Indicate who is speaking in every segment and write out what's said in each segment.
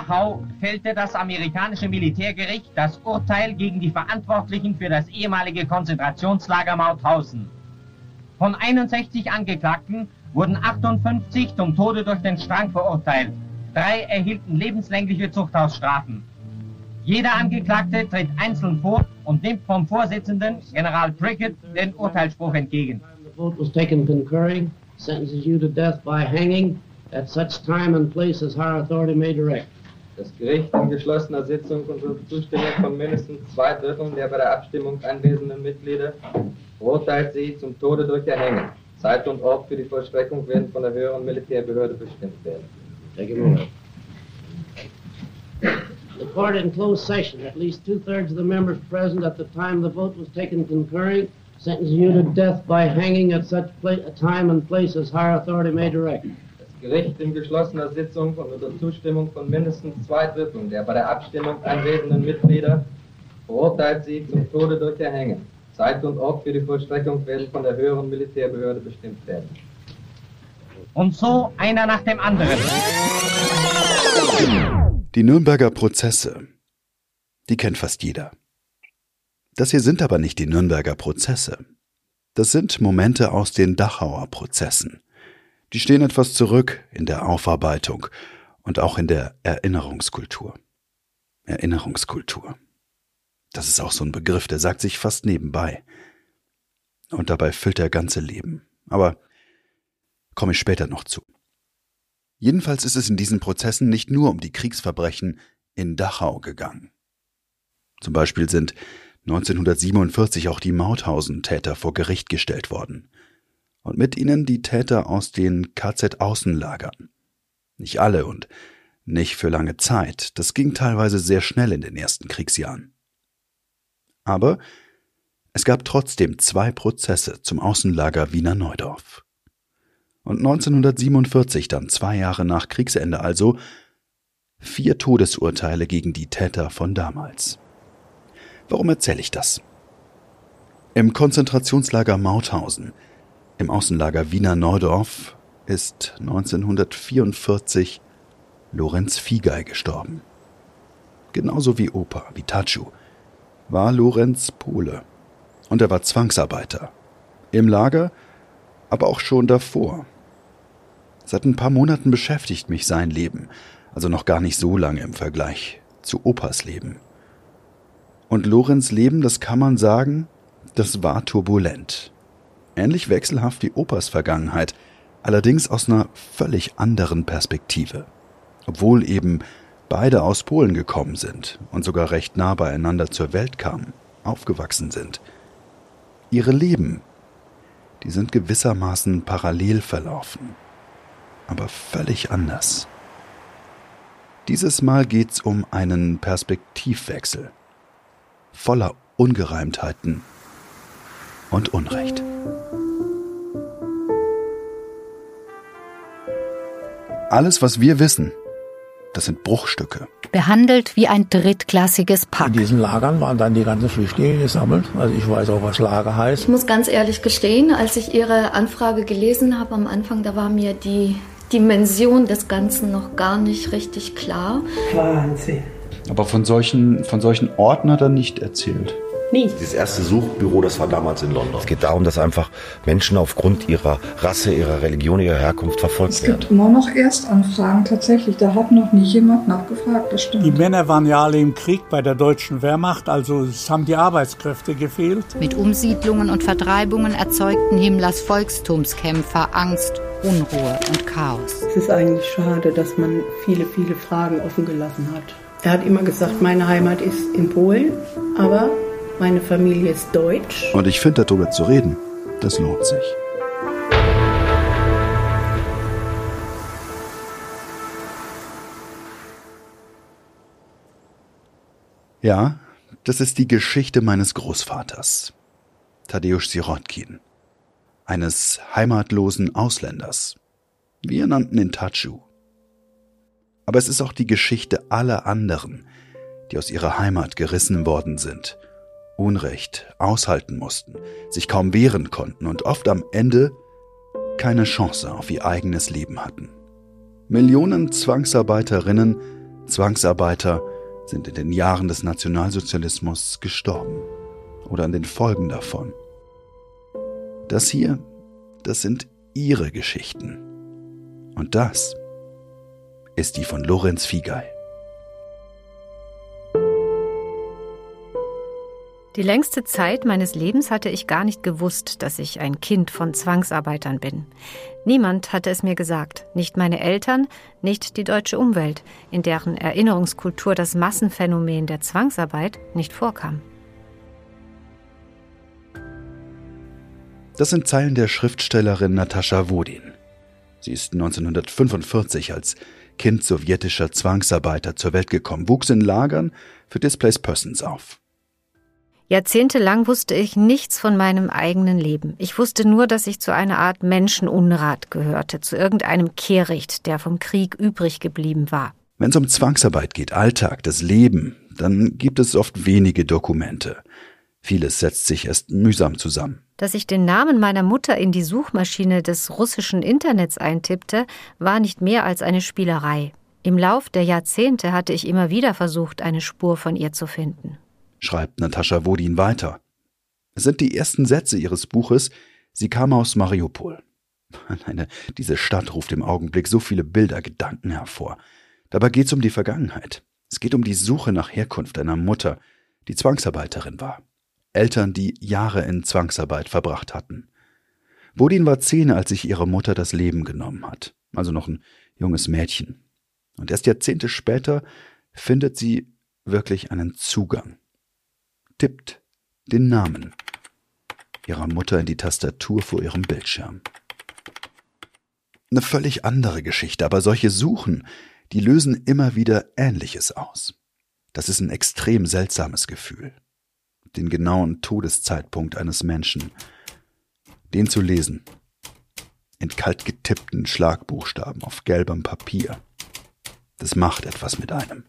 Speaker 1: Dachau fällte das amerikanische Militärgericht das Urteil gegen die Verantwortlichen für das ehemalige Konzentrationslager Mauthausen. Von 61 Angeklagten wurden 58 zum Tode durch den Strang verurteilt. Drei erhielten lebenslängliche Zuchthausstrafen. Jeder Angeklagte tritt einzeln vor und nimmt vom Vorsitzenden, General Prickett, den Urteilsspruch entgegen.
Speaker 2: The vote was taken concurring, sentences you to death hanging at such time and place as higher authority may direct.
Speaker 3: Das Gericht in geschlossener Sitzung und unter Zustimmung von mindestens zwei Dritteln der bei der Abstimmung anwesenden Mitglieder verurteilt sie zum Tode durch Erhängen. Zeit und Ort für die Vollstreckung werden von der höheren Militärbehörde bestimmt werden.
Speaker 2: The court in closed session, at least two-thirds of the members present at the time the vote was taken concurring, sentence you to death by hanging at such a time and place as higher authority may direct.
Speaker 3: Gericht in geschlossener Sitzung und unter Zustimmung von mindestens zwei Dritteln der bei der Abstimmung anwesenden Mitglieder verurteilt sie zum Tode durch Erhängen. Zeit und Ort für die Vollstreckung werden von der höheren Militärbehörde bestimmt werden.
Speaker 1: Und so einer nach dem anderen.
Speaker 4: Die Nürnberger Prozesse, die kennt fast jeder. Das hier sind aber nicht die Nürnberger Prozesse. Das sind Momente aus den Dachauer Prozessen. Die stehen etwas zurück in der Aufarbeitung und auch in der Erinnerungskultur. Erinnerungskultur. Das ist auch so ein Begriff, der sagt sich fast nebenbei. Und dabei füllt er ganze Leben. Aber komme ich später noch zu. Jedenfalls ist es in diesen Prozessen nicht nur um die Kriegsverbrechen in Dachau gegangen. Zum Beispiel sind 1947 auch die Mauthausen-Täter vor Gericht gestellt worden. Und mit ihnen die Täter aus den KZ-Außenlagern. Nicht alle und nicht für lange Zeit. Das ging teilweise sehr schnell in den ersten Kriegsjahren. Aber es gab trotzdem zwei Prozesse zum Außenlager Wiener Neudorf. Und 1947, dann zwei Jahre nach Kriegsende also, vier Todesurteile gegen die Täter von damals. Warum erzähle ich das? Im Konzentrationslager Mauthausen, im Außenlager Wiener Neudorf, ist 1944 Lorenz Fiegei gestorben. Genauso wie Opa, wie Tatschu, war Lorenz Pole. Und er war Zwangsarbeiter. Im Lager, aber auch schon davor. Seit ein paar Monaten beschäftigt mich sein Leben, also noch gar nicht so lange im Vergleich zu Opas Leben. Und Lorenz Leben, das kann man sagen, das war turbulent. Ähnlich wechselhaft wie Opas Vergangenheit, allerdings aus einer völlig anderen Perspektive. Obwohl eben beide aus Polen gekommen sind und sogar recht nah beieinander zur Welt kamen, aufgewachsen sind. Ihre Leben, die sind gewissermaßen parallel verlaufen, aber völlig anders. Dieses Mal geht's um einen Perspektivwechsel, voller Ungereimtheiten und Unrecht. Alles, was wir wissen, das sind Bruchstücke.
Speaker 5: Behandelt wie ein drittklassiges
Speaker 6: In
Speaker 5: Pack.
Speaker 6: diesen Lagern waren dann die ganzen Flüchtlinge gesammelt. Also ich weiß auch, was Lager heißt.
Speaker 7: Ich muss ganz ehrlich gestehen, als ich Ihre Anfrage gelesen habe am Anfang, da war mir die Dimension des Ganzen noch gar nicht richtig klar.
Speaker 8: Wahnsinn.
Speaker 4: Aber von solchen, von solchen Orten hat er nicht erzählt.
Speaker 8: Nie.
Speaker 9: Das erste Suchbüro, das war damals in London.
Speaker 10: Es geht darum, dass einfach Menschen aufgrund ihrer Rasse, ihrer Religion, ihrer Herkunft verfolgt
Speaker 11: Es gibt
Speaker 10: werden.
Speaker 11: immer noch Erstanfragen, tatsächlich. Da hat noch nie jemand nachgefragt, das stimmt.
Speaker 6: Die Männer waren ja alle im Krieg bei der deutschen Wehrmacht, also es haben die Arbeitskräfte gefehlt.
Speaker 5: Mit Umsiedlungen und Vertreibungen erzeugten Himmlers Volkstumskämpfer Angst, Unruhe und Chaos.
Speaker 8: Es ist eigentlich schade, dass man viele, viele Fragen offen gelassen hat. Er hat immer gesagt, meine Heimat ist in Polen, aber meine Familie ist deutsch.
Speaker 4: Und ich finde, darüber zu reden, das lohnt sich. Ja, das ist die Geschichte meines Großvaters, Tadeusz Sirotkin, eines heimatlosen Ausländers. Wir nannten ihn Tatschu. Aber es ist auch die Geschichte aller anderen, die aus ihrer Heimat gerissen worden sind, Unrecht aushalten mussten, sich kaum wehren konnten und oft am Ende keine Chance auf ihr eigenes Leben hatten. Millionen Zwangsarbeiterinnen, Zwangsarbeiter sind in den Jahren des Nationalsozialismus gestorben oder an den Folgen davon. Das hier, das sind ihre Geschichten. Und das ist die von Lorenz Fiegei.
Speaker 12: Die längste Zeit meines Lebens hatte ich gar nicht gewusst, dass ich ein Kind von Zwangsarbeitern bin. Niemand hatte es mir gesagt, nicht meine Eltern, nicht die deutsche Umwelt, in deren Erinnerungskultur das Massenphänomen der Zwangsarbeit nicht vorkam.
Speaker 4: Das sind Zeilen der Schriftstellerin Natascha Wodin. Sie ist 1945 als Kind sowjetischer Zwangsarbeiter zur Welt gekommen, wuchs in Lagern für Displaced Persons auf.
Speaker 12: Jahrzehntelang wusste ich nichts von meinem eigenen Leben. Ich wusste nur, dass ich zu einer Art Menschenunrat gehörte, zu irgendeinem Kehricht, der vom Krieg übrig geblieben war.
Speaker 4: Wenn es um Zwangsarbeit geht, Alltag, das Leben, dann gibt es oft wenige Dokumente. Vieles setzt sich erst mühsam zusammen.
Speaker 12: Dass ich den Namen meiner Mutter in die Suchmaschine des russischen Internets eintippte, war nicht mehr als eine Spielerei. Im Lauf der Jahrzehnte hatte ich immer wieder versucht, eine Spur von ihr zu finden
Speaker 4: schreibt Natascha Wodin weiter. Es sind die ersten Sätze ihres Buches. Sie kam aus Mariupol. Alleine diese Stadt ruft im Augenblick so viele Bilder, Gedanken hervor. Dabei geht es um die Vergangenheit. Es geht um die Suche nach Herkunft einer Mutter, die Zwangsarbeiterin war. Eltern, die Jahre in Zwangsarbeit verbracht hatten. Wodin war zehn, als sich ihre Mutter das Leben genommen hat, also noch ein junges Mädchen. Und erst Jahrzehnte später findet sie wirklich einen Zugang tippt den Namen ihrer Mutter in die Tastatur vor ihrem Bildschirm. Eine völlig andere Geschichte, aber solche Suchen, die lösen immer wieder Ähnliches aus. Das ist ein extrem seltsames Gefühl. Den genauen Todeszeitpunkt eines Menschen, den zu lesen, in kalt getippten Schlagbuchstaben auf gelbem Papier, das macht etwas mit einem.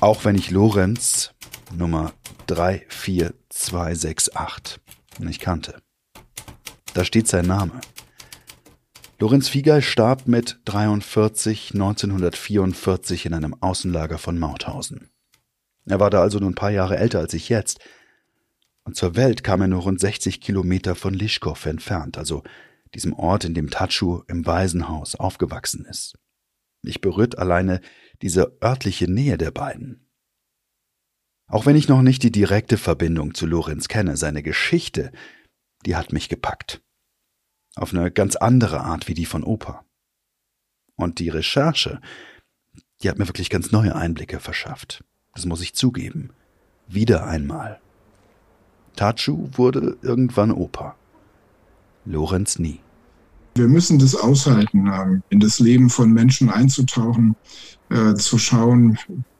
Speaker 4: Auch wenn ich Lorenz Nummer 34268 nicht kannte. Da steht sein Name. Lorenz Fiegel starb mit 43 1944 in einem Außenlager von Mauthausen. Er war da also nur ein paar Jahre älter als ich jetzt. Und zur Welt kam er nur rund 60 Kilometer von Lischkow entfernt, also diesem Ort, in dem Tatschu im Waisenhaus aufgewachsen ist. Mich berührt alleine diese örtliche Nähe der beiden. Auch wenn ich noch nicht die direkte Verbindung zu Lorenz kenne, seine Geschichte, die hat mich gepackt. Auf eine ganz andere Art wie die von Opa. Und die Recherche, die hat mir wirklich ganz neue Einblicke verschafft. Das muss ich zugeben. Wieder einmal. Tachu wurde irgendwann Opa. Lorenz nie.
Speaker 13: Wir müssen das aushalten, in das Leben von Menschen einzutauchen, äh, zu schauen,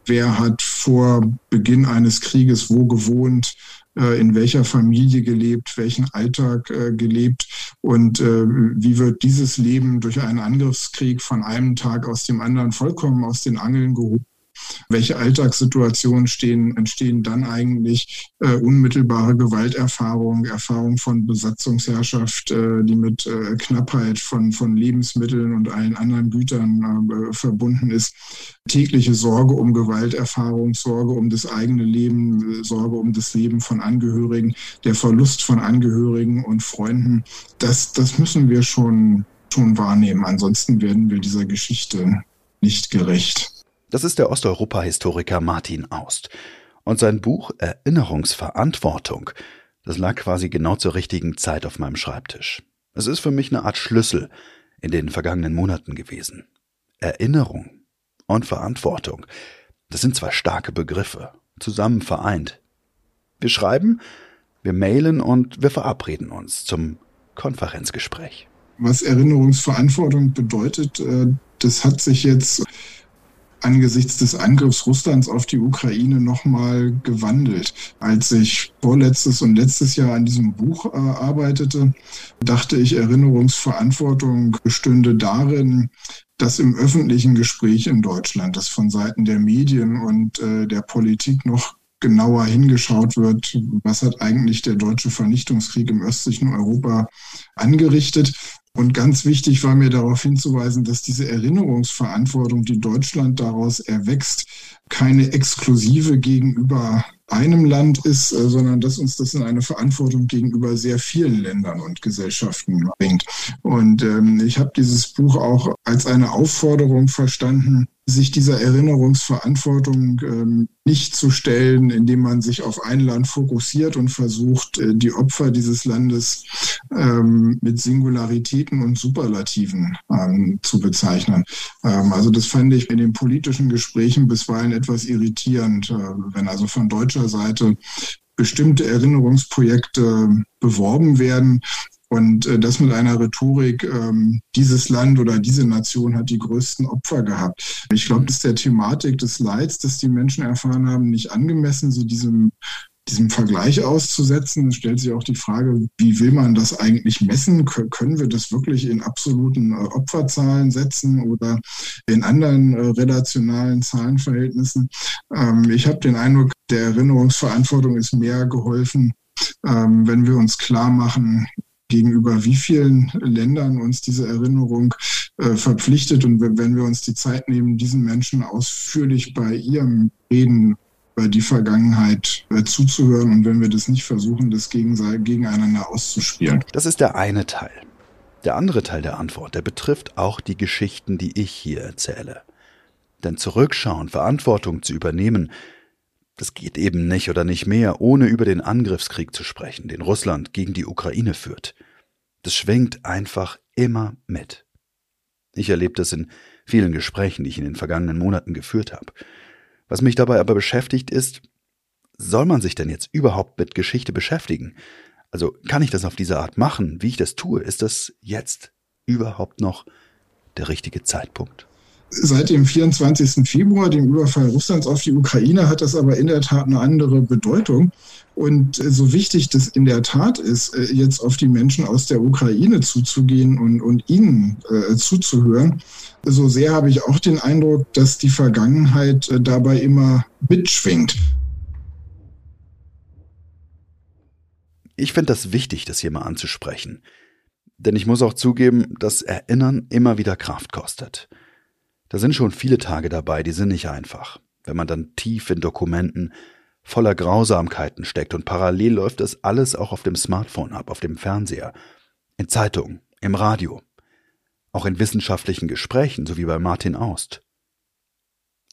Speaker 13: wer hat vor Beginn eines Krieges wo gewohnt, äh, in welcher Familie gelebt, welchen Alltag äh, gelebt? Und äh, wie wird dieses Leben durch einen Angriffskrieg von einem Tag aus dem anderen vollkommen aus den Angeln gehoben welche Alltagssituationen stehen, entstehen dann eigentlich äh, unmittelbare Gewalterfahrungen, Erfahrungen von Besatzungsherrschaft, äh, die mit äh, Knappheit von, von Lebensmitteln und allen anderen Gütern äh, verbunden ist. Tägliche Sorge um Gewalterfahrung, Sorge um das eigene Leben, Sorge um das Leben von Angehörigen, der Verlust von Angehörigen und Freunden. Das, das müssen wir schon, schon wahrnehmen. Ansonsten werden wir dieser Geschichte nicht gerecht.
Speaker 4: Das ist der Osteuropa-Historiker Martin Aust. Und sein Buch Erinnerungsverantwortung, das lag quasi genau zur richtigen Zeit auf meinem Schreibtisch. Es ist für mich eine Art Schlüssel in den vergangenen Monaten gewesen. Erinnerung und Verantwortung, das sind zwei starke Begriffe, zusammen vereint. Wir schreiben, wir mailen und wir verabreden uns zum Konferenzgespräch.
Speaker 13: Was Erinnerungsverantwortung bedeutet, äh, das hat sich jetzt angesichts des Angriffs Russlands auf die Ukraine nochmal gewandelt. Als ich vorletztes und letztes Jahr an diesem Buch äh, arbeitete, dachte ich, Erinnerungsverantwortung bestünde darin, dass im öffentlichen Gespräch in Deutschland, das von Seiten der Medien und äh, der Politik noch genauer hingeschaut wird, was hat eigentlich der deutsche Vernichtungskrieg im östlichen Europa angerichtet Und ganz wichtig war mir darauf hinzuweisen, dass diese Erinnerungsverantwortung, die Deutschland daraus erwächst, keine exklusive gegenüber einem Land ist, äh, sondern dass uns das in eine Verantwortung gegenüber sehr vielen Ländern und Gesellschaften bringt. Und ähm, ich habe dieses Buch auch als eine Aufforderung verstanden, sich dieser Erinnerungsverantwortung ähm, nicht zu stellen, indem man sich auf ein Land fokussiert und versucht, äh, die Opfer dieses Landes ähm, mit Singularitäten und Superlativen ähm, zu bezeichnen. Ähm, also das fand ich in den politischen Gesprächen bisweilen etwas irritierend, äh, wenn also von deutscher Seite bestimmte Erinnerungsprojekte beworben werden, und äh, das mit einer Rhetorik, ähm, dieses Land oder diese Nation hat die größten Opfer gehabt. Ich glaube, das ist der Thematik des Leids, das die Menschen erfahren haben, nicht angemessen, so diesem diesem Vergleich auszusetzen. Es stellt sich auch die Frage, wie will man das eigentlich messen? Können wir das wirklich in absoluten äh, Opferzahlen setzen oder in anderen äh, relationalen Zahlenverhältnissen? Ähm, ich habe den Eindruck, der Erinnerungsverantwortung ist mehr geholfen, ähm, wenn wir uns klar machen, gegenüber wie vielen Ländern uns diese Erinnerung äh, verpflichtet. Und wenn wir uns die Zeit nehmen, diesen Menschen ausführlich bei ihrem Reden über die Vergangenheit äh, zuzuhören und wenn wir das nicht versuchen, das gegeneinander auszuspielen.
Speaker 4: Das ist der eine Teil. Der andere Teil der Antwort, der betrifft auch die Geschichten, die ich hier erzähle. Denn zurückschauen, Verantwortung zu übernehmen, das geht eben nicht oder nicht mehr, ohne über den Angriffskrieg zu sprechen, den Russland gegen die Ukraine führt. Das schwingt einfach immer mit. Ich erlebe das in vielen Gesprächen, die ich in den vergangenen Monaten geführt habe. Was mich dabei aber beschäftigt ist, soll man sich denn jetzt überhaupt mit Geschichte beschäftigen? Also kann ich das auf diese Art machen, wie ich das tue? Ist das jetzt überhaupt noch der richtige Zeitpunkt?
Speaker 13: Seit dem 24. Februar, dem Überfall Russlands auf die Ukraine, hat das aber in der Tat eine andere Bedeutung. Und äh, so wichtig das in der Tat ist, äh, jetzt auf die Menschen aus der Ukraine zuzugehen und, und ihnen äh, zuzuhören, so sehr habe ich auch den Eindruck, dass die Vergangenheit äh, dabei immer mitschwingt.
Speaker 4: Ich finde das wichtig, das hier mal anzusprechen. Denn ich muss auch zugeben, dass Erinnern immer wieder Kraft kostet. Da sind schon viele Tage dabei, die sind nicht einfach. Wenn man dann tief in Dokumenten voller Grausamkeiten steckt und parallel läuft das alles auch auf dem Smartphone ab, auf dem Fernseher, in Zeitungen, im Radio, auch in wissenschaftlichen Gesprächen, so wie bei Martin Aust.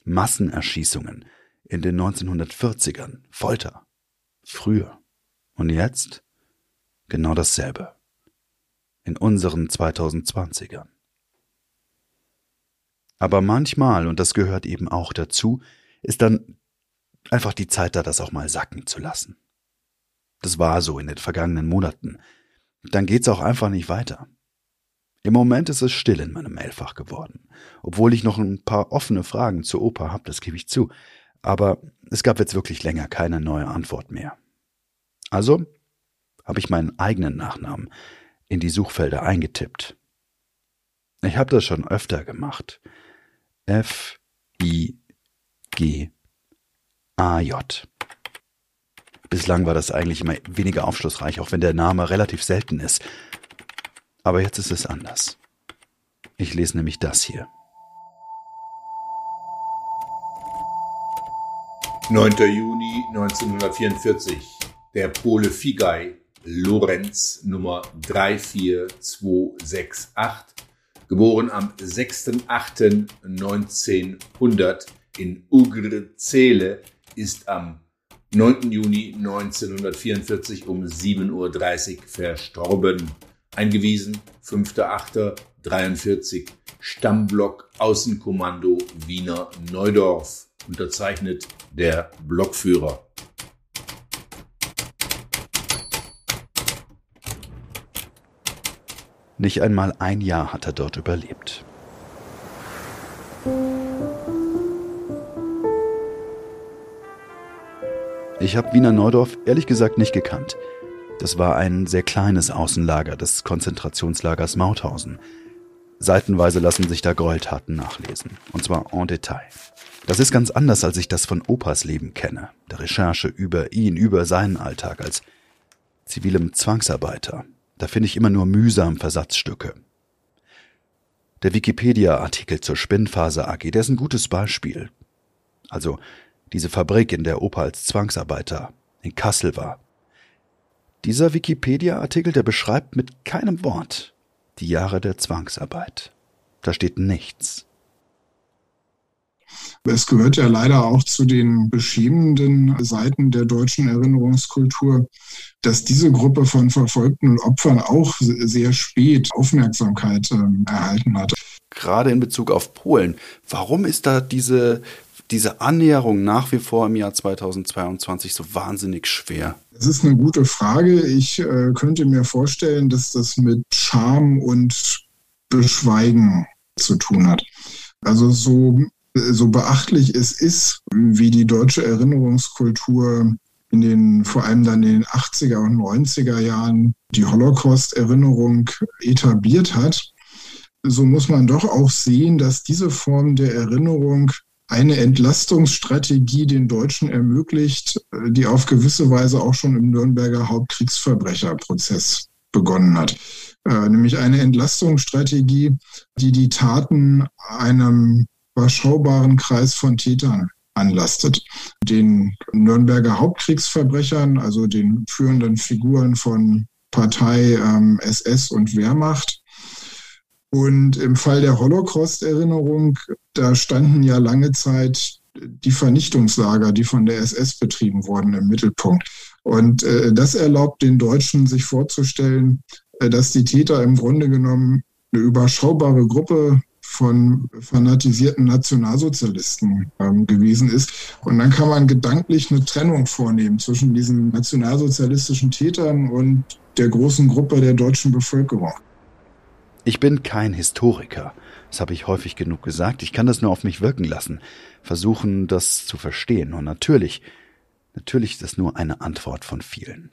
Speaker 4: Massenerschießungen in den 1940ern, Folter, früher. Und jetzt genau dasselbe. In unseren 2020ern. Aber manchmal, und das gehört eben auch dazu, ist dann einfach die Zeit da, das auch mal sacken zu lassen. Das war so in den vergangenen Monaten. Dann geht's auch einfach nicht weiter. Im Moment ist es still in meinem Mailfach geworden, obwohl ich noch ein paar offene Fragen zur Oper habe, das gebe ich zu. Aber es gab jetzt wirklich länger keine neue Antwort mehr. Also habe ich meinen eigenen Nachnamen in die Suchfelder eingetippt. Ich habe das schon öfter gemacht. F I G A J. Bislang war das eigentlich immer weniger aufschlussreich, auch wenn der Name relativ selten ist. Aber jetzt ist es anders. Ich lese nämlich das hier.
Speaker 14: 9. Juni 1944. Der Pole Figai, Lorenz Nummer 34268 geboren am 6.8.1900 in Ugrzele, ist am 9. Juni 1944 um 7.30 Uhr verstorben. Eingewiesen 5.8.43 Stammblock Außenkommando Wiener Neudorf. Unterzeichnet der Blockführer.
Speaker 4: Nicht einmal ein Jahr hat er dort überlebt. Ich habe Wiener Neudorf ehrlich gesagt nicht gekannt. Das war ein sehr kleines Außenlager des Konzentrationslagers Mauthausen. Seitenweise lassen sich da Gräueltaten nachlesen, und zwar en Detail. Das ist ganz anders, als ich das von Opas Leben kenne, der Recherche über ihn, über seinen Alltag als zivilem Zwangsarbeiter, da finde ich immer nur mühsam Versatzstücke. Der Wikipedia-Artikel zur Spinnfaser AG, der ist ein gutes Beispiel. Also diese Fabrik, in der Opa als Zwangsarbeiter in Kassel war. Dieser Wikipedia-Artikel, der beschreibt mit keinem Wort die Jahre der Zwangsarbeit. Da steht nichts.
Speaker 13: Es gehört ja leider auch zu den beschämenden Seiten der deutschen Erinnerungskultur, dass diese Gruppe von Verfolgten und Opfern auch sehr spät Aufmerksamkeit äh, erhalten hat.
Speaker 4: Gerade in Bezug auf Polen. Warum ist da diese, diese Annäherung nach wie vor im Jahr 2022 so wahnsinnig schwer?
Speaker 13: Das ist eine gute Frage. Ich äh, könnte mir vorstellen, dass das mit Scham und Beschweigen zu tun hat. Also so so beachtlich es ist, wie die deutsche Erinnerungskultur in den, vor allem dann in den 80er und 90er Jahren die Holocaust-Erinnerung etabliert hat, so muss man doch auch sehen, dass diese Form der Erinnerung eine Entlastungsstrategie den Deutschen ermöglicht, die auf gewisse Weise auch schon im Nürnberger Hauptkriegsverbrecherprozess begonnen hat. Äh, nämlich eine Entlastungsstrategie, die die Taten einem überschaubaren Kreis von Tätern anlastet. Den Nürnberger Hauptkriegsverbrechern, also den führenden Figuren von Partei, ähm, SS und Wehrmacht. Und im Fall der Holocaust-Erinnerung, da standen ja lange Zeit die Vernichtungslager, die von der SS betrieben wurden, im Mittelpunkt. Und äh, das erlaubt den Deutschen, sich vorzustellen, äh, dass die Täter im Grunde genommen eine überschaubare Gruppe von fanatisierten Nationalsozialisten ähm, gewesen ist. Und dann kann man gedanklich eine Trennung vornehmen zwischen diesen nationalsozialistischen Tätern und der großen Gruppe der deutschen Bevölkerung.
Speaker 4: Ich bin kein Historiker. Das habe ich häufig genug gesagt. Ich kann das nur auf mich wirken lassen, versuchen, das zu verstehen. Und natürlich, natürlich ist das nur eine Antwort von vielen.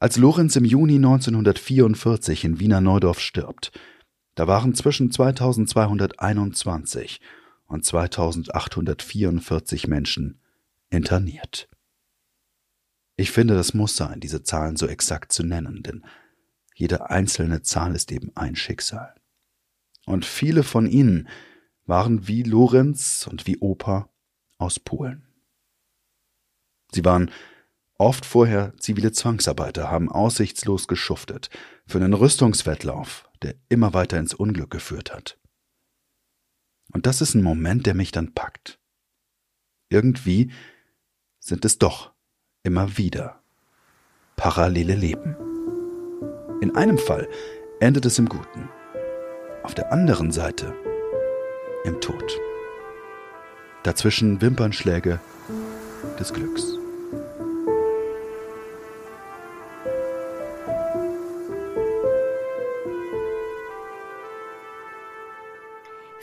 Speaker 4: Als Lorenz im Juni 1944 in Wiener Neudorf stirbt, da waren zwischen 2221 und 2844 Menschen interniert. Ich finde, das muss sein, diese Zahlen so exakt zu nennen, denn jede einzelne Zahl ist eben ein Schicksal. Und viele von ihnen waren wie Lorenz und wie Opa aus Polen. Sie waren oft vorher zivile Zwangsarbeiter, haben aussichtslos geschuftet für einen Rüstungswettlauf, der immer weiter ins Unglück geführt hat. Und das ist ein Moment, der mich dann packt. Irgendwie sind es doch immer wieder parallele Leben. In einem Fall endet es im Guten, auf der anderen Seite im Tod. Dazwischen Wimpernschläge des Glücks.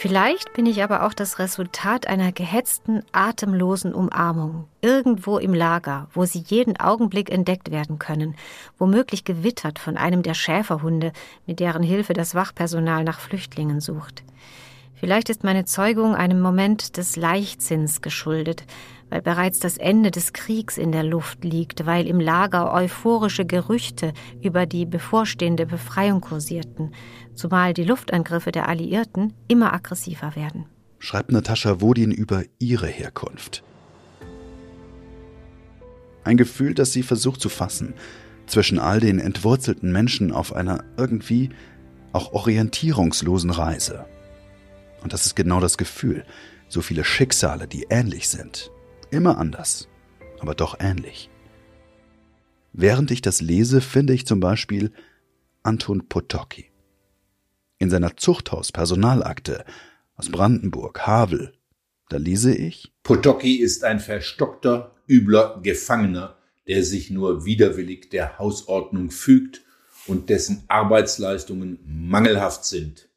Speaker 12: Vielleicht bin ich aber auch das Resultat einer gehetzten, atemlosen Umarmung, irgendwo im Lager, wo sie jeden Augenblick entdeckt werden können, womöglich gewittert von einem der Schäferhunde, mit deren Hilfe das Wachpersonal nach Flüchtlingen sucht. Vielleicht ist meine Zeugung einem Moment des Leichtsinns geschuldet, weil bereits das Ende des Kriegs in der Luft liegt, weil im Lager euphorische Gerüchte über die bevorstehende Befreiung kursierten, zumal die Luftangriffe der Alliierten immer aggressiver werden.
Speaker 4: Schreibt Natascha Wodin über ihre Herkunft. Ein Gefühl, das sie versucht zu fassen, zwischen all den entwurzelten Menschen auf einer irgendwie auch orientierungslosen Reise. Und das ist genau das Gefühl, so viele Schicksale, die ähnlich sind. Immer anders, aber doch ähnlich. Während ich das lese, finde ich zum Beispiel Anton Potocki. In seiner Zuchthaus-Personalakte aus Brandenburg, Havel, da lese ich
Speaker 14: Potocki ist ein verstockter, übler Gefangener, der sich nur widerwillig der Hausordnung fügt und dessen Arbeitsleistungen mangelhaft sind.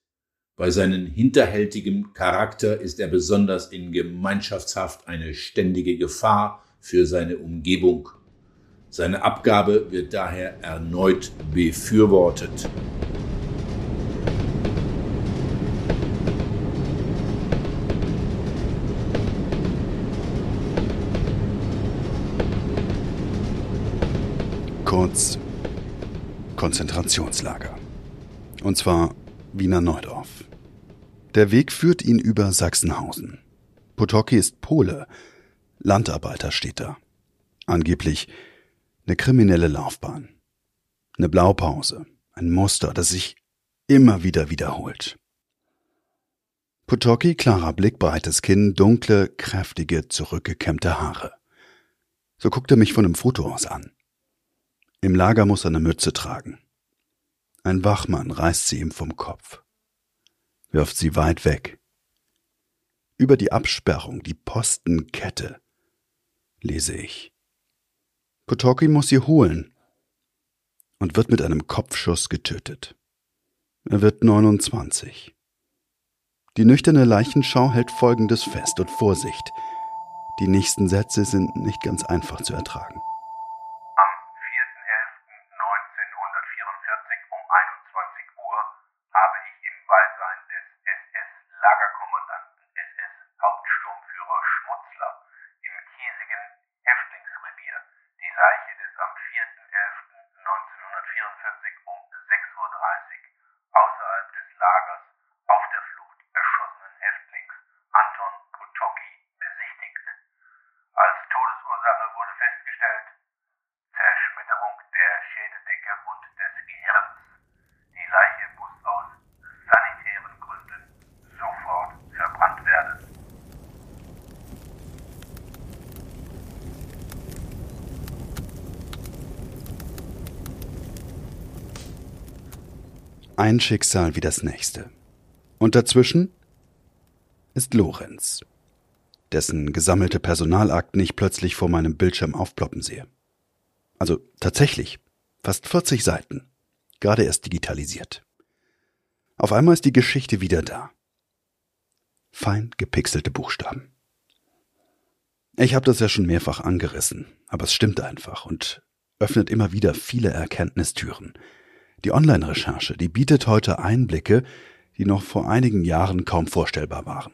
Speaker 14: Bei seinem hinterhältigen Charakter ist er besonders in Gemeinschaftshaft eine ständige Gefahr für seine Umgebung. Seine Abgabe wird daher erneut befürwortet.
Speaker 4: Kurz Konzentrationslager. Und zwar Wiener Neudorf. Der Weg führt ihn über Sachsenhausen. Potocki ist Pole. Landarbeiter steht da. Angeblich eine kriminelle Laufbahn. Eine Blaupause. Ein Muster, das sich immer wieder wiederholt. Potocki, klarer Blick, breites Kinn, dunkle, kräftige, zurückgekämmte Haare. So guckt er mich von einem Foto aus an. Im Lager muss er eine Mütze tragen. Ein Wachmann reißt sie ihm vom Kopf, wirft sie weit weg. Über die Absperrung, die Postenkette, lese ich. Potocki muss sie holen und wird mit einem Kopfschuss getötet. Er wird 29. Die nüchterne Leichenschau hält Folgendes fest und Vorsicht. Die nächsten Sätze sind nicht ganz einfach zu ertragen. Ein Schicksal wie das nächste. Und dazwischen ist Lorenz, dessen gesammelte Personalakten ich plötzlich vor meinem Bildschirm aufploppen sehe. Also tatsächlich, fast 40 Seiten, gerade erst digitalisiert. Auf einmal ist die Geschichte wieder da. Fein gepixelte Buchstaben. Ich habe das ja schon mehrfach angerissen, aber es stimmt einfach und öffnet immer wieder viele Erkenntnistüren, die Online-Recherche, die bietet heute Einblicke, die noch vor einigen Jahren kaum vorstellbar waren.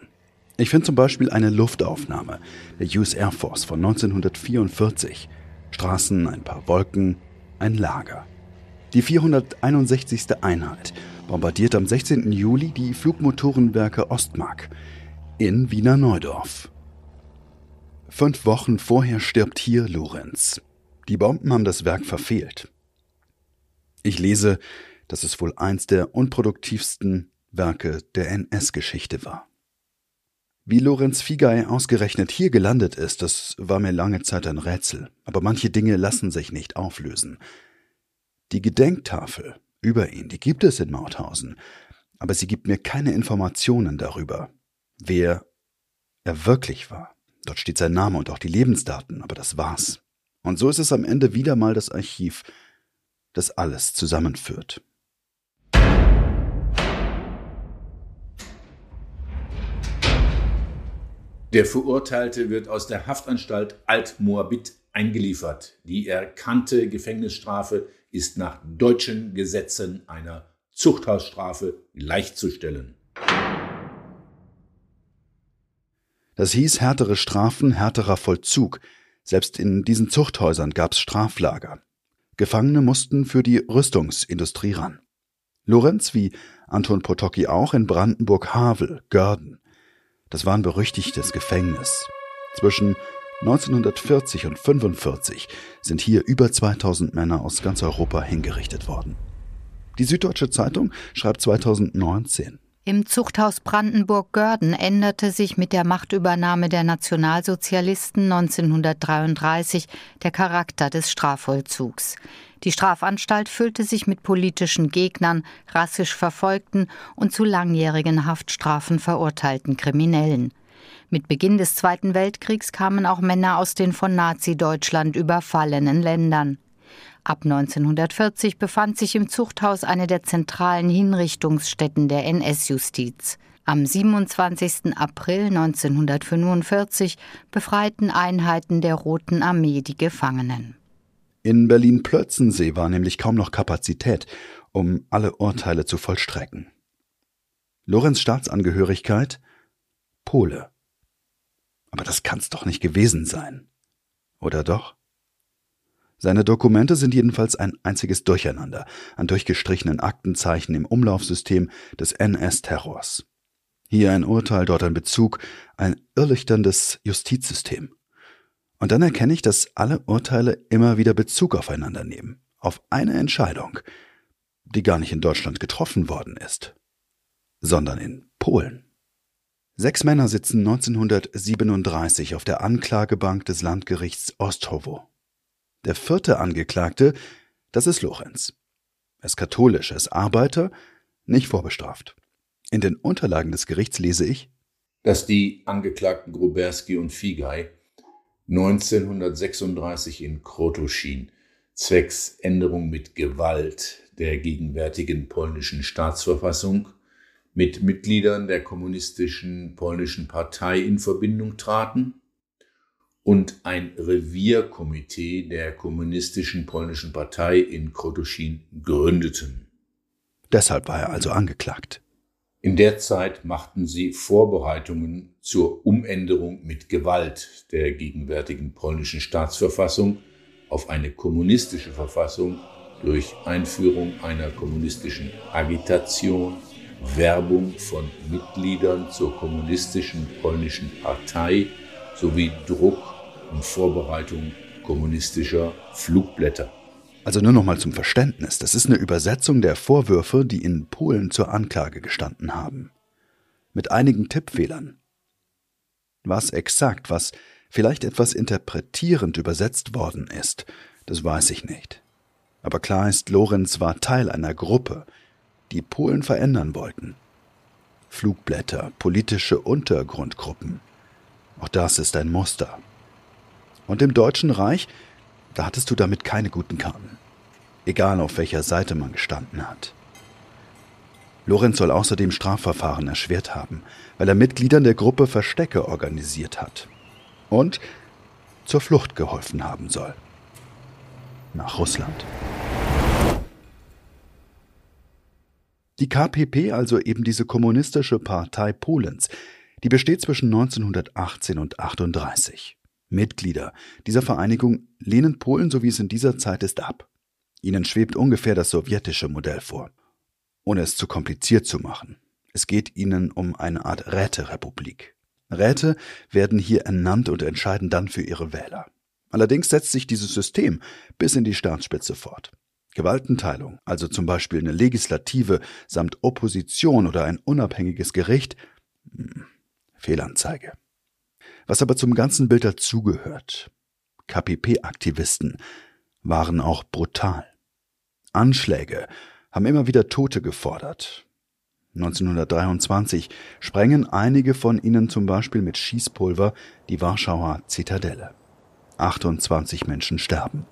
Speaker 4: Ich finde zum Beispiel eine Luftaufnahme der US Air Force von 1944. Straßen, ein paar Wolken, ein Lager. Die 461. Einheit bombardiert am 16. Juli die Flugmotorenwerke Ostmark in Wiener Neudorf. Fünf Wochen vorher stirbt hier Lorenz. Die Bomben haben das Werk verfehlt. Ich lese, dass es wohl eins der unproduktivsten Werke der NS-Geschichte war. Wie Lorenz Figay ausgerechnet hier gelandet ist, das war mir lange Zeit ein Rätsel, aber manche Dinge lassen sich nicht auflösen. Die Gedenktafel über ihn, die gibt es in Mauthausen, aber sie gibt mir keine Informationen darüber, wer er wirklich war. Dort steht sein Name und auch die Lebensdaten, aber das war's. Und so ist es am Ende wieder mal das Archiv, das alles zusammenführt.
Speaker 14: Der Verurteilte wird aus der Haftanstalt Alt-Moabit eingeliefert. Die erkannte Gefängnisstrafe ist nach deutschen Gesetzen einer Zuchthausstrafe gleichzustellen.
Speaker 4: Das hieß härtere Strafen, härterer Vollzug. Selbst in diesen Zuchthäusern gab's Straflager. Gefangene mussten für die Rüstungsindustrie ran. Lorenz, wie Anton Potocki auch, in Brandenburg-Havel, Görden. Das war ein berüchtigtes Gefängnis. Zwischen 1940 und 45 sind hier über 2000 Männer aus ganz Europa hingerichtet worden. Die Süddeutsche Zeitung schreibt 2019.
Speaker 5: Im Zuchthaus Brandenburg-Görden änderte sich mit der Machtübernahme der Nationalsozialisten 1933 der Charakter des Strafvollzugs. Die Strafanstalt füllte sich mit politischen Gegnern, rassisch verfolgten und zu langjährigen Haftstrafen verurteilten Kriminellen. Mit Beginn des Zweiten Weltkriegs kamen auch Männer aus den von Nazi-Deutschland überfallenen Ländern. Ab 1940 befand sich im Zuchthaus eine der zentralen Hinrichtungsstätten der NS-Justiz. Am 27. April 1945 befreiten Einheiten der Roten Armee die Gefangenen.
Speaker 4: In Berlin-Plötzensee war nämlich kaum noch Kapazität, um alle Urteile zu vollstrecken. Lorenz Staatsangehörigkeit Pole. Aber das kann's doch nicht gewesen sein. Oder doch? Seine Dokumente sind jedenfalls ein einziges Durcheinander an durchgestrichenen Aktenzeichen im Umlaufsystem des NS-Terrors. Hier ein Urteil, dort ein Bezug, ein irrlichterndes Justizsystem. Und dann erkenne ich, dass alle Urteile immer wieder Bezug aufeinander nehmen, auf eine Entscheidung, die gar nicht in Deutschland getroffen worden ist, sondern in Polen. Sechs Männer sitzen 1937 auf der Anklagebank des Landgerichts Osthowo. Der vierte Angeklagte, das ist Lorenz. Er ist katholisch, er ist Arbeiter, nicht vorbestraft. In den Unterlagen des Gerichts lese ich,
Speaker 14: dass die Angeklagten Gruberski und Figei 1936 in Krotoschin zwecks Änderung mit Gewalt der gegenwärtigen polnischen Staatsverfassung mit Mitgliedern der kommunistischen polnischen Partei in Verbindung traten und ein Revierkomitee der kommunistischen polnischen Partei in Krotoschin gründeten.
Speaker 4: Deshalb war er also angeklagt.
Speaker 14: In der Zeit machten sie Vorbereitungen zur Umänderung mit Gewalt der gegenwärtigen polnischen Staatsverfassung auf eine kommunistische Verfassung durch Einführung einer kommunistischen Agitation, Werbung von Mitgliedern zur kommunistischen polnischen Partei sowie Druck und Vorbereitung kommunistischer Flugblätter.
Speaker 4: Also nur noch mal zum Verständnis, das ist eine Übersetzung der Vorwürfe, die in Polen zur Anklage gestanden haben. Mit einigen Tippfehlern. Was exakt, was vielleicht etwas interpretierend übersetzt worden ist, das weiß ich nicht. Aber klar ist, Lorenz war Teil einer Gruppe, die Polen verändern wollten. Flugblätter, politische Untergrundgruppen. Auch das ist ein Muster. Und im Deutschen Reich da hattest du damit keine guten Karten. Egal auf welcher Seite man gestanden hat. Lorenz soll außerdem Strafverfahren erschwert haben, weil er Mitgliedern der Gruppe Verstecke organisiert hat. Und zur Flucht geholfen haben soll. Nach Russland. Die KPP, also eben diese kommunistische Partei Polens, die besteht zwischen 1918 und 38. Mitglieder dieser Vereinigung lehnen Polen, so wie es in dieser Zeit ist, ab. Ihnen schwebt ungefähr das sowjetische Modell vor. Ohne es zu kompliziert zu machen. Es geht ihnen um eine Art Räterepublik. Räte werden hier ernannt und entscheiden dann für ihre Wähler. Allerdings setzt sich dieses System bis in die Staatsspitze fort. Gewaltenteilung, also zum Beispiel eine Legislative samt Opposition oder ein unabhängiges Gericht, hm, Fehlanzeige. Was aber zum ganzen Bild dazugehört. KPP-Aktivisten waren auch brutal. Anschläge haben immer wieder Tote gefordert. 1923 sprengen einige von ihnen zum Beispiel mit Schießpulver die Warschauer Zitadelle. 28 Menschen sterben.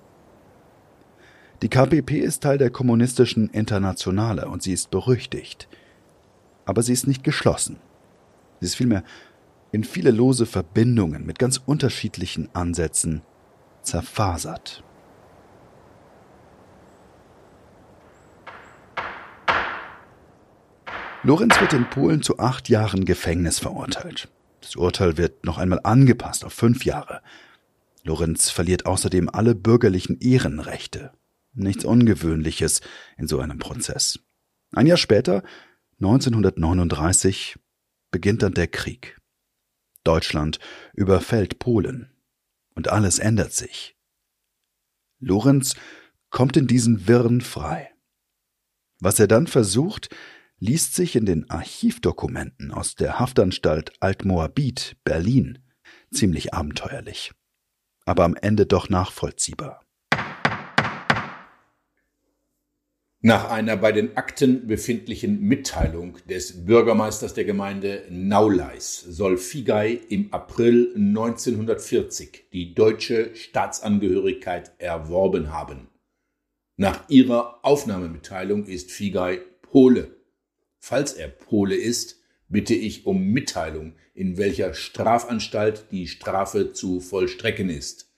Speaker 4: Die KPP ist Teil der kommunistischen Internationale und sie ist berüchtigt. Aber sie ist nicht geschlossen. Sie ist vielmehr in viele lose Verbindungen mit ganz unterschiedlichen Ansätzen zerfasert. Lorenz wird in Polen zu acht Jahren Gefängnis verurteilt. Das Urteil wird noch einmal angepasst auf fünf Jahre. Lorenz verliert außerdem alle bürgerlichen Ehrenrechte. Nichts Ungewöhnliches in so einem Prozess. Ein Jahr später, 1939, beginnt dann der Krieg. Deutschland überfällt Polen. Und alles ändert sich. Lorenz kommt in diesen Wirren frei. Was er dann versucht, liest sich in den Archivdokumenten aus der Haftanstalt Altmoabit, Berlin, ziemlich abenteuerlich, aber am Ende doch nachvollziehbar.
Speaker 14: Nach einer bei den Akten befindlichen Mitteilung des Bürgermeisters der Gemeinde Nauleis soll Figei im April 1940 die deutsche Staatsangehörigkeit erworben haben. Nach ihrer Aufnahmemitteilung ist Figei Pole. Falls er Pole ist, bitte ich um Mitteilung, in welcher Strafanstalt die Strafe zu vollstrecken ist.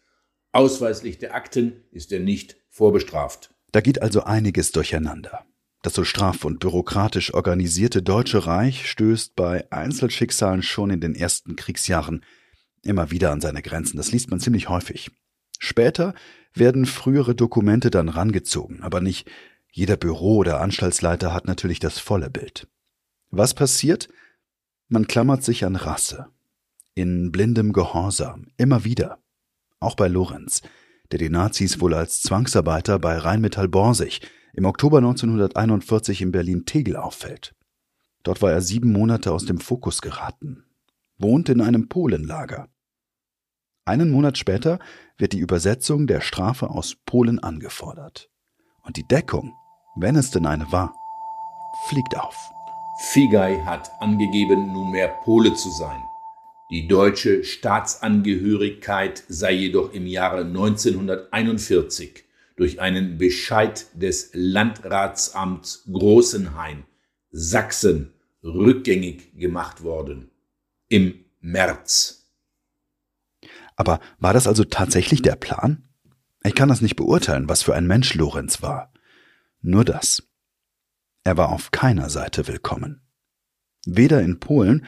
Speaker 14: Ausweislich der Akten ist er nicht vorbestraft.
Speaker 4: Da geht also einiges durcheinander. Das so straff und bürokratisch organisierte Deutsche Reich stößt bei Einzelschicksalen schon in den ersten Kriegsjahren immer wieder an seine Grenzen. Das liest man ziemlich häufig. Später werden frühere Dokumente dann rangezogen, aber nicht jeder Büro- oder Anstaltsleiter hat natürlich das volle Bild. Was passiert? Man klammert sich an Rasse, in blindem Gehorsam, immer wieder, auch bei Lorenz, der die Nazis wohl als Zwangsarbeiter bei Rheinmetall Borsig im Oktober 1941 in Berlin-Tegel auffällt. Dort war er sieben Monate aus dem Fokus geraten, wohnt in einem Polenlager. Einen Monat später wird die Übersetzung der Strafe aus Polen angefordert. Und die Deckung, wenn es denn eine war, fliegt auf.
Speaker 14: Figay hat angegeben, nunmehr Pole zu sein. Die deutsche Staatsangehörigkeit sei jedoch im Jahre 1941 durch einen Bescheid des Landratsamts Großenhain, Sachsen, rückgängig gemacht worden. Im März.
Speaker 4: Aber war das also tatsächlich der Plan? Ich kann das nicht beurteilen, was für ein Mensch Lorenz war. Nur das. Er war auf keiner Seite willkommen. Weder in Polen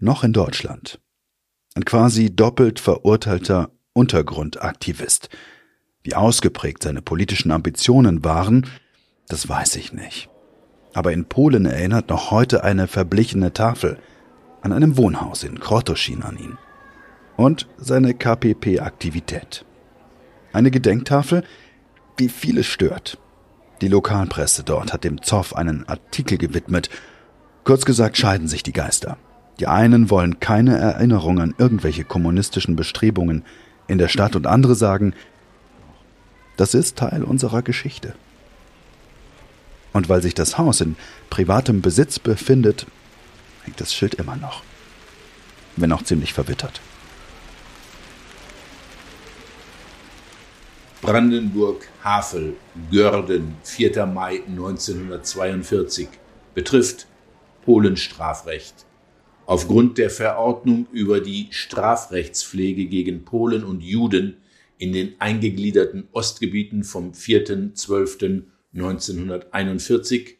Speaker 4: noch in Deutschland. Ein quasi doppelt verurteilter Untergrundaktivist. Wie ausgeprägt seine politischen Ambitionen waren, das weiß ich nicht. Aber in Polen erinnert noch heute eine verblichene Tafel an einem Wohnhaus in Krotoschin an ihn. Und seine KPP-Aktivität. Eine Gedenktafel, die viele stört. Die Lokalpresse dort hat dem Zoff einen Artikel gewidmet. Kurz gesagt scheiden sich die Geister. Die einen wollen keine Erinnerung an irgendwelche kommunistischen Bestrebungen in der Stadt und andere sagen, das ist Teil unserer Geschichte. Und weil sich das Haus in privatem Besitz befindet, hängt das Schild immer noch, wenn auch ziemlich verwittert.
Speaker 14: Brandenburg, Havel, Görden, 4. Mai 1942 betrifft Polenstrafrecht aufgrund der Verordnung über die Strafrechtspflege gegen Polen und Juden in den eingegliederten Ostgebieten vom 4.12.1941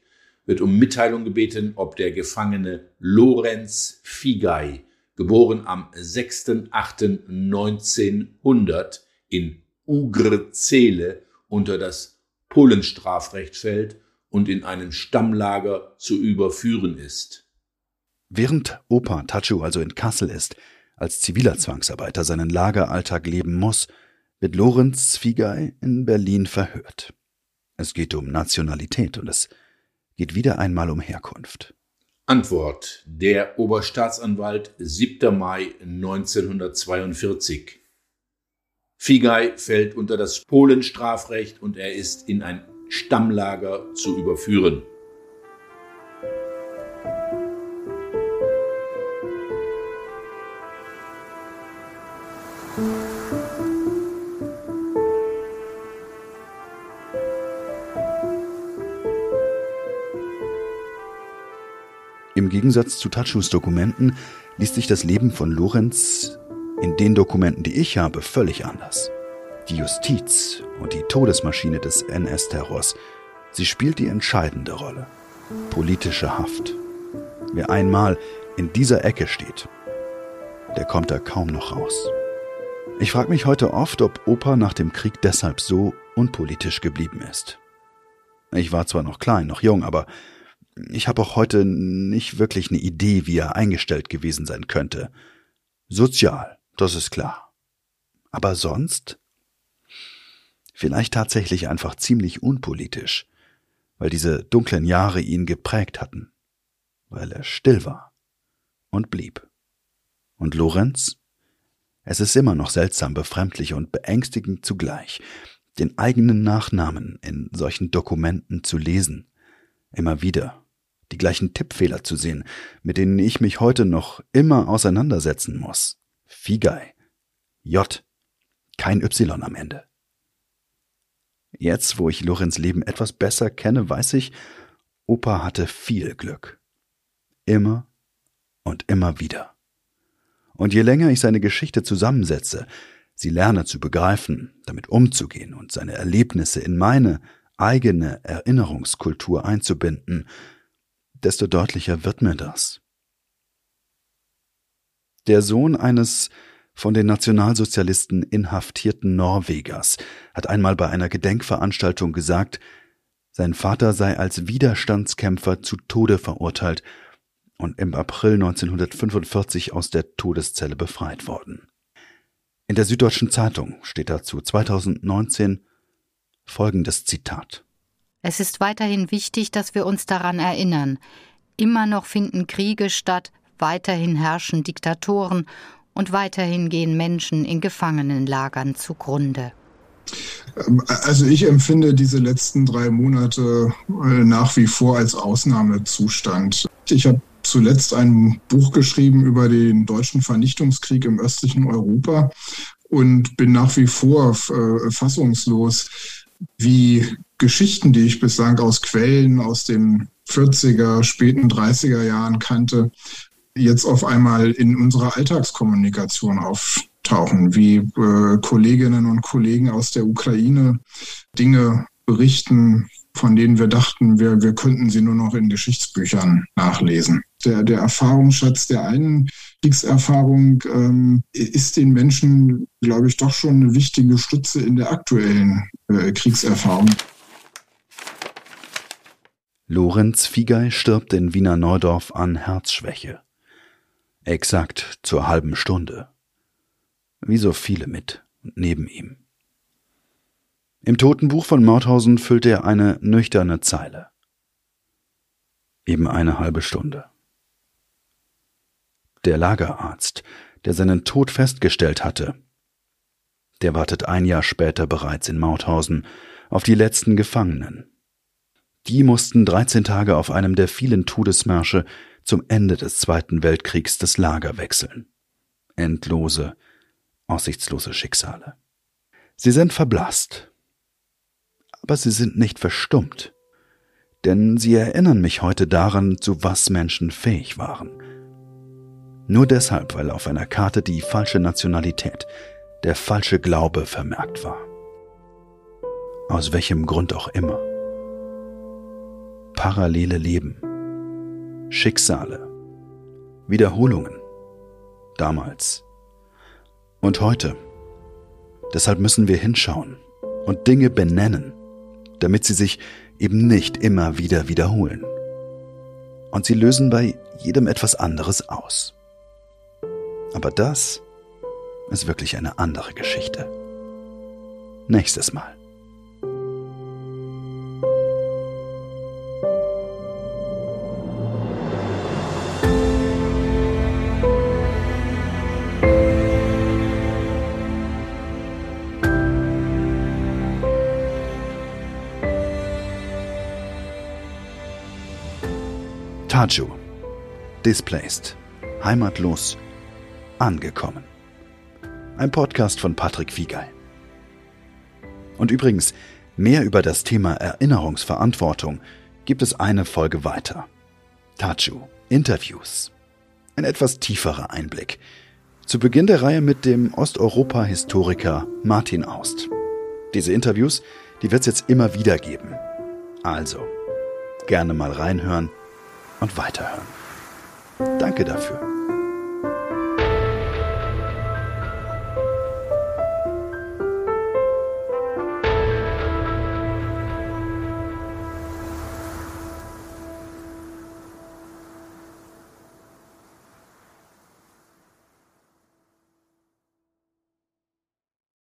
Speaker 14: wird um Mitteilung gebeten, ob der Gefangene Lorenz Figay, geboren am 6.8.1900 in Ugrzele, unter das Polenstrafrecht fällt und in einem Stammlager zu überführen ist.
Speaker 4: Während Opa Tachu also in Kassel ist, als ziviler Zwangsarbeiter seinen Lageralltag leben muss, wird Lorenz Zwiegei in Berlin verhört. Es geht um Nationalität und es geht wieder einmal um Herkunft.
Speaker 14: Antwort der Oberstaatsanwalt 7. Mai 1942 Figay fällt unter das Polenstrafrecht und er ist in ein Stammlager zu überführen.
Speaker 4: Gegensatz zu Tatschus Dokumenten liest sich das Leben von Lorenz in den Dokumenten, die ich habe, völlig anders. Die Justiz und die Todesmaschine des NS-Terrors, sie spielt die entscheidende Rolle. Politische Haft. Wer einmal in dieser Ecke steht, der kommt da kaum noch raus. Ich frage mich heute oft, ob Opa nach dem Krieg deshalb so unpolitisch geblieben ist. Ich war zwar noch klein, noch jung, aber ich habe auch heute nicht wirklich eine Idee, wie er eingestellt gewesen sein könnte. Sozial, das ist klar. Aber sonst? Vielleicht tatsächlich einfach ziemlich unpolitisch, weil diese dunklen Jahre ihn geprägt hatten, weil er still war und blieb. Und Lorenz? Es ist immer noch seltsam befremdlich und beängstigend zugleich, den eigenen Nachnamen in solchen Dokumenten zu lesen, immer wieder die gleichen Tippfehler zu sehen, mit denen ich mich heute noch immer auseinandersetzen muss. Figei. J. Kein Y am Ende. Jetzt, wo ich Lorenz Leben etwas besser kenne, weiß ich, Opa hatte viel Glück. Immer und immer wieder. Und je länger ich seine Geschichte zusammensetze, sie lerne zu begreifen, damit umzugehen und seine Erlebnisse in meine eigene Erinnerungskultur einzubinden, desto deutlicher wird mir das. Der Sohn eines von den Nationalsozialisten inhaftierten Norwegers hat einmal bei einer Gedenkveranstaltung gesagt, sein Vater sei als Widerstandskämpfer zu Tode verurteilt und im April 1945 aus der Todeszelle befreit worden. In der Süddeutschen Zeitung steht dazu 2019 folgendes Zitat.
Speaker 5: Es ist weiterhin wichtig, dass wir uns daran erinnern. Immer noch finden Kriege statt, weiterhin herrschen Diktatoren und weiterhin gehen Menschen in Gefangenenlagern zugrunde.
Speaker 13: Also ich empfinde diese letzten drei Monate äh, nach wie vor als Ausnahmezustand. Ich habe zuletzt ein Buch geschrieben über den deutschen Vernichtungskrieg im östlichen Europa und bin nach wie vor äh, fassungslos, wie Geschichten, die ich bislang aus Quellen aus den 40er, späten 30er Jahren kannte, jetzt auf einmal in unserer Alltagskommunikation auftauchen, wie äh, Kolleginnen und Kollegen aus der Ukraine Dinge berichten, von denen wir dachten, wir, wir könnten sie nur noch in Geschichtsbüchern nachlesen. Der, der Erfahrungsschatz der einen Kriegserfahrung ähm, ist den Menschen, glaube ich, doch schon eine wichtige Stütze in der aktuellen äh, Kriegserfahrung.
Speaker 4: Lorenz Fiegei stirbt in Wiener Neudorf an Herzschwäche. Exakt zur halben Stunde. Wie so viele mit und neben ihm. Im Totenbuch von Mauthausen füllt er eine nüchterne Zeile. Eben eine halbe Stunde. Der Lagerarzt, der seinen Tod festgestellt hatte, der wartet ein Jahr später bereits in Mauthausen auf die letzten Gefangenen. Die mussten 13 Tage auf einem der vielen Todesmärsche zum Ende des Zweiten Weltkriegs das Lager wechseln. Endlose, aussichtslose Schicksale. Sie sind verblasst, aber sie sind nicht verstummt, denn sie erinnern mich heute daran, zu was Menschen fähig waren. Nur deshalb, weil auf einer Karte die falsche Nationalität, der falsche Glaube vermerkt war. Aus welchem Grund auch immer. Parallele Leben, Schicksale, Wiederholungen, damals und heute. Deshalb müssen wir hinschauen und Dinge benennen, damit sie sich eben nicht immer wieder wiederholen. Und sie lösen bei jedem etwas anderes aus. Aber das ist wirklich eine andere Geschichte. Nächstes Mal. Taju. Displaced. Heimatlos. Angekommen. Ein Podcast von Patrick Fiegei. Und übrigens, mehr über das Thema Erinnerungsverantwortung gibt es eine Folge weiter. Taju. Interviews. Ein etwas tieferer Einblick. Zu Beginn der Reihe mit dem Osteuropa-Historiker Martin Aust. Diese Interviews, die wird es jetzt immer wieder geben. Also, gerne mal reinhören und weiterhören. Danke dafür.